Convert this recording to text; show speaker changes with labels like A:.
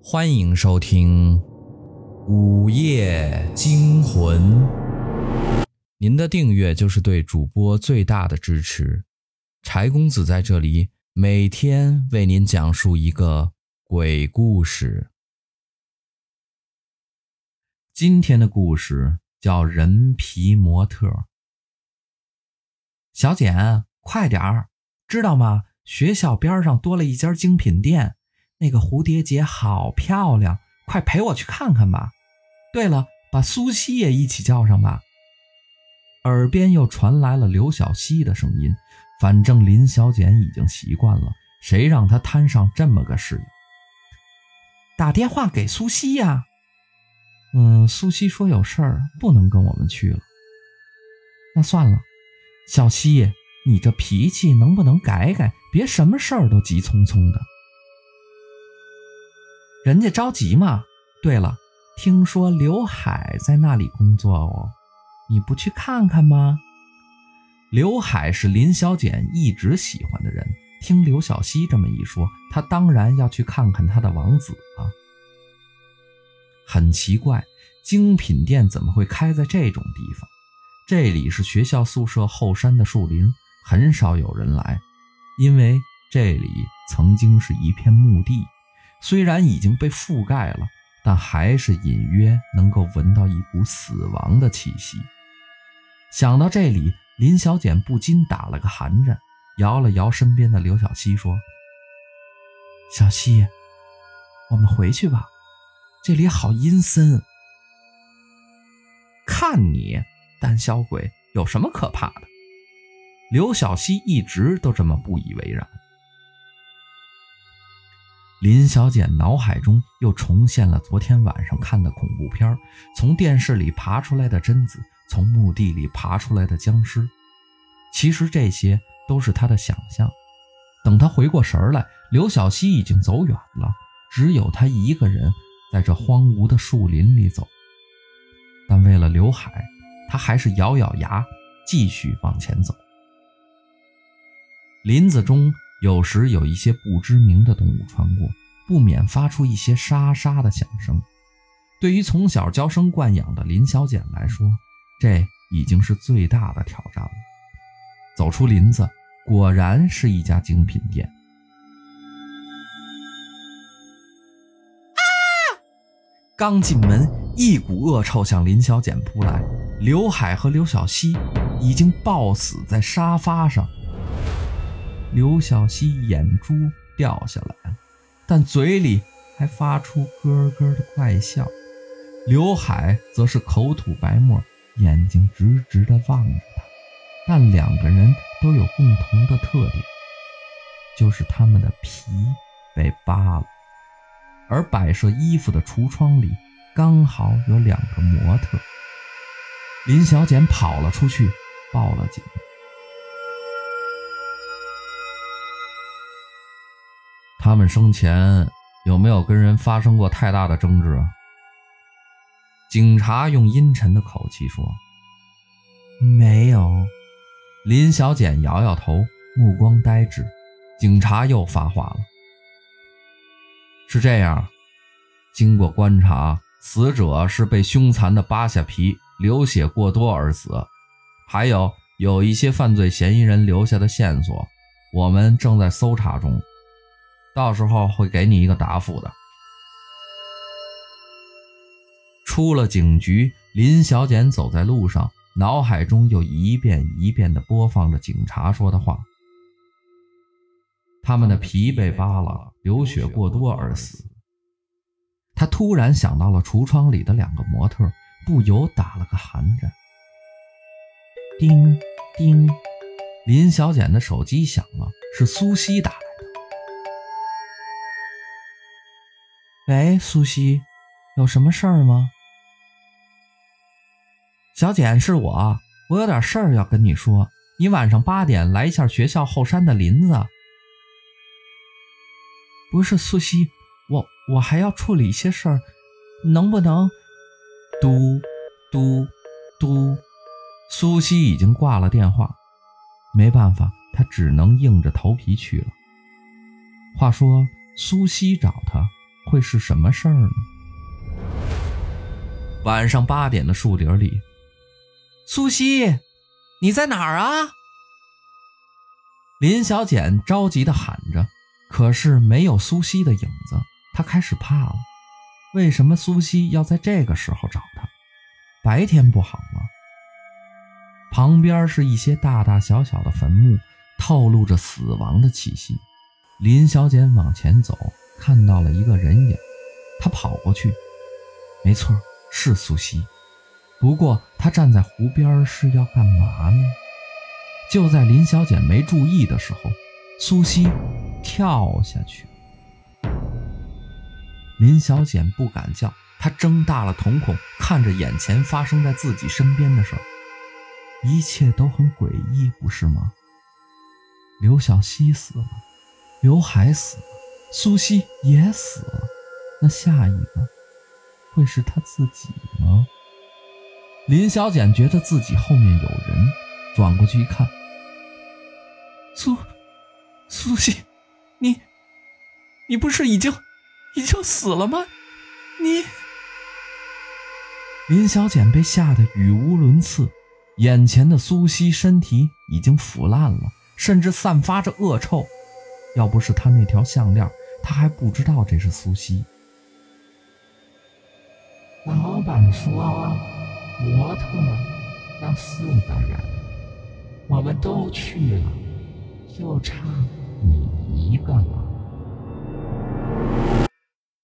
A: 欢迎收听《午夜惊魂》。您的订阅就是对主播最大的支持。柴公子在这里每天为您讲述一个鬼故事。今天的故事叫《人皮模特》。
B: 小简，快点儿，知道吗？学校边上多了一家精品店。那个蝴蝶结好漂亮，快陪我去看看吧。对了，把苏西也一起叫上吧。
A: 耳边又传来了刘小西的声音。反正林小简已经习惯了，谁让她摊上这么个事呀？
B: 打电话给苏西呀。
A: 嗯，苏西说有事儿不能跟我们去了。
B: 那算了，小西，你这脾气能不能改改？别什么事儿都急匆匆的。人家着急嘛。对了，听说刘海在那里工作哦，你不去看看吗？
A: 刘海是林小简一直喜欢的人，听刘小西这么一说，他当然要去看看他的王子了。很奇怪，精品店怎么会开在这种地方？这里是学校宿舍后山的树林，很少有人来，因为这里曾经是一片墓地。虽然已经被覆盖了，但还是隐约能够闻到一股死亡的气息。想到这里，林小简不禁打了个寒颤，摇了摇身边的刘小西，说：“
B: 小西，我们回去吧，这里好阴森。
A: 看你胆小鬼，有什么可怕的？”刘小西一直都这么不以为然。林小姐脑海中又重现了昨天晚上看的恐怖片从电视里爬出来的贞子，从墓地里爬出来的僵尸。其实这些都是他的想象。等他回过神来，刘小西已经走远了，只有他一个人在这荒芜的树林里走。但为了刘海，他还是咬咬牙，继续往前走。林子中。有时有一些不知名的动物穿过，不免发出一些沙沙的响声。对于从小娇生惯养的林小简来说，这已经是最大的挑战了。走出林子，果然是一家精品店。
B: 啊！刚进门，一股恶臭向林小简扑来。刘海和刘小西已经抱死在沙发上。刘小西眼珠掉下来了，但嘴里还发出咯咯的怪笑。刘海则是口吐白沫，眼睛直直地望着他。但两个人都有共同的特点，就是他们的皮被扒了。而摆设衣服的橱窗里刚好有两个模特。林小简跑了出去，报了警。他们生前有没有跟人发生过太大的争执？警察用阴沉的口气说：“没有。”
A: 林小简摇摇头，目光呆滞。警察又发话了：“是这样，经过观察，死者是被凶残的扒下皮，流血过多而死。还有有一些犯罪嫌疑人留下的线索，我们正在搜查中。”到时候会给你一个答复的。出了警局，林小简走在路上，脑海中又一遍一遍地播放着警察说的话：他们的皮被扒了，流血过多而死。他突然想到了橱窗里的两个模特，不由打了个寒颤。叮叮，林小简的手机响了，是苏西打的。
B: 喂，苏西，有什么事儿吗？小简，是我，我有点事儿要跟你说。你晚上八点来一下学校后山的林子。不是苏西，我我还要处理一些事儿，能不能？
A: 嘟嘟嘟，苏西已经挂了电话，没办法，他只能硬着头皮去了。话说，苏西找他。会是什么事儿呢？晚上八点的树林里，苏西，你在哪儿啊？林小简着急的喊着，可是没有苏西的影子，她开始怕了。为什么苏西要在这个时候找她？白天不好吗？旁边是一些大大小小的坟墓，透露着死亡的气息。林小简往前走，看到了一个人影，他跑过去，没错，是苏西。不过他站在湖边是要干嘛呢？就在林小简没注意的时候，苏西跳下去。林小简不敢叫，她睁大了瞳孔看着眼前发生在自己身边的事，一切都很诡异，不是吗？刘小西死了，刘海死了，苏西也死了，那下一个会是他自己吗？林小简觉得自己后面有人，转过去一看。苏，苏西，你，你不是已经，已经死了吗？你，林小简被吓得语无伦次，眼前的苏西身体已经腐烂了，甚至散发着恶臭。要不是他那条项链，他还不知道这是苏西。
C: 老板说，模特要四个人，我们都去了。就差你一个了。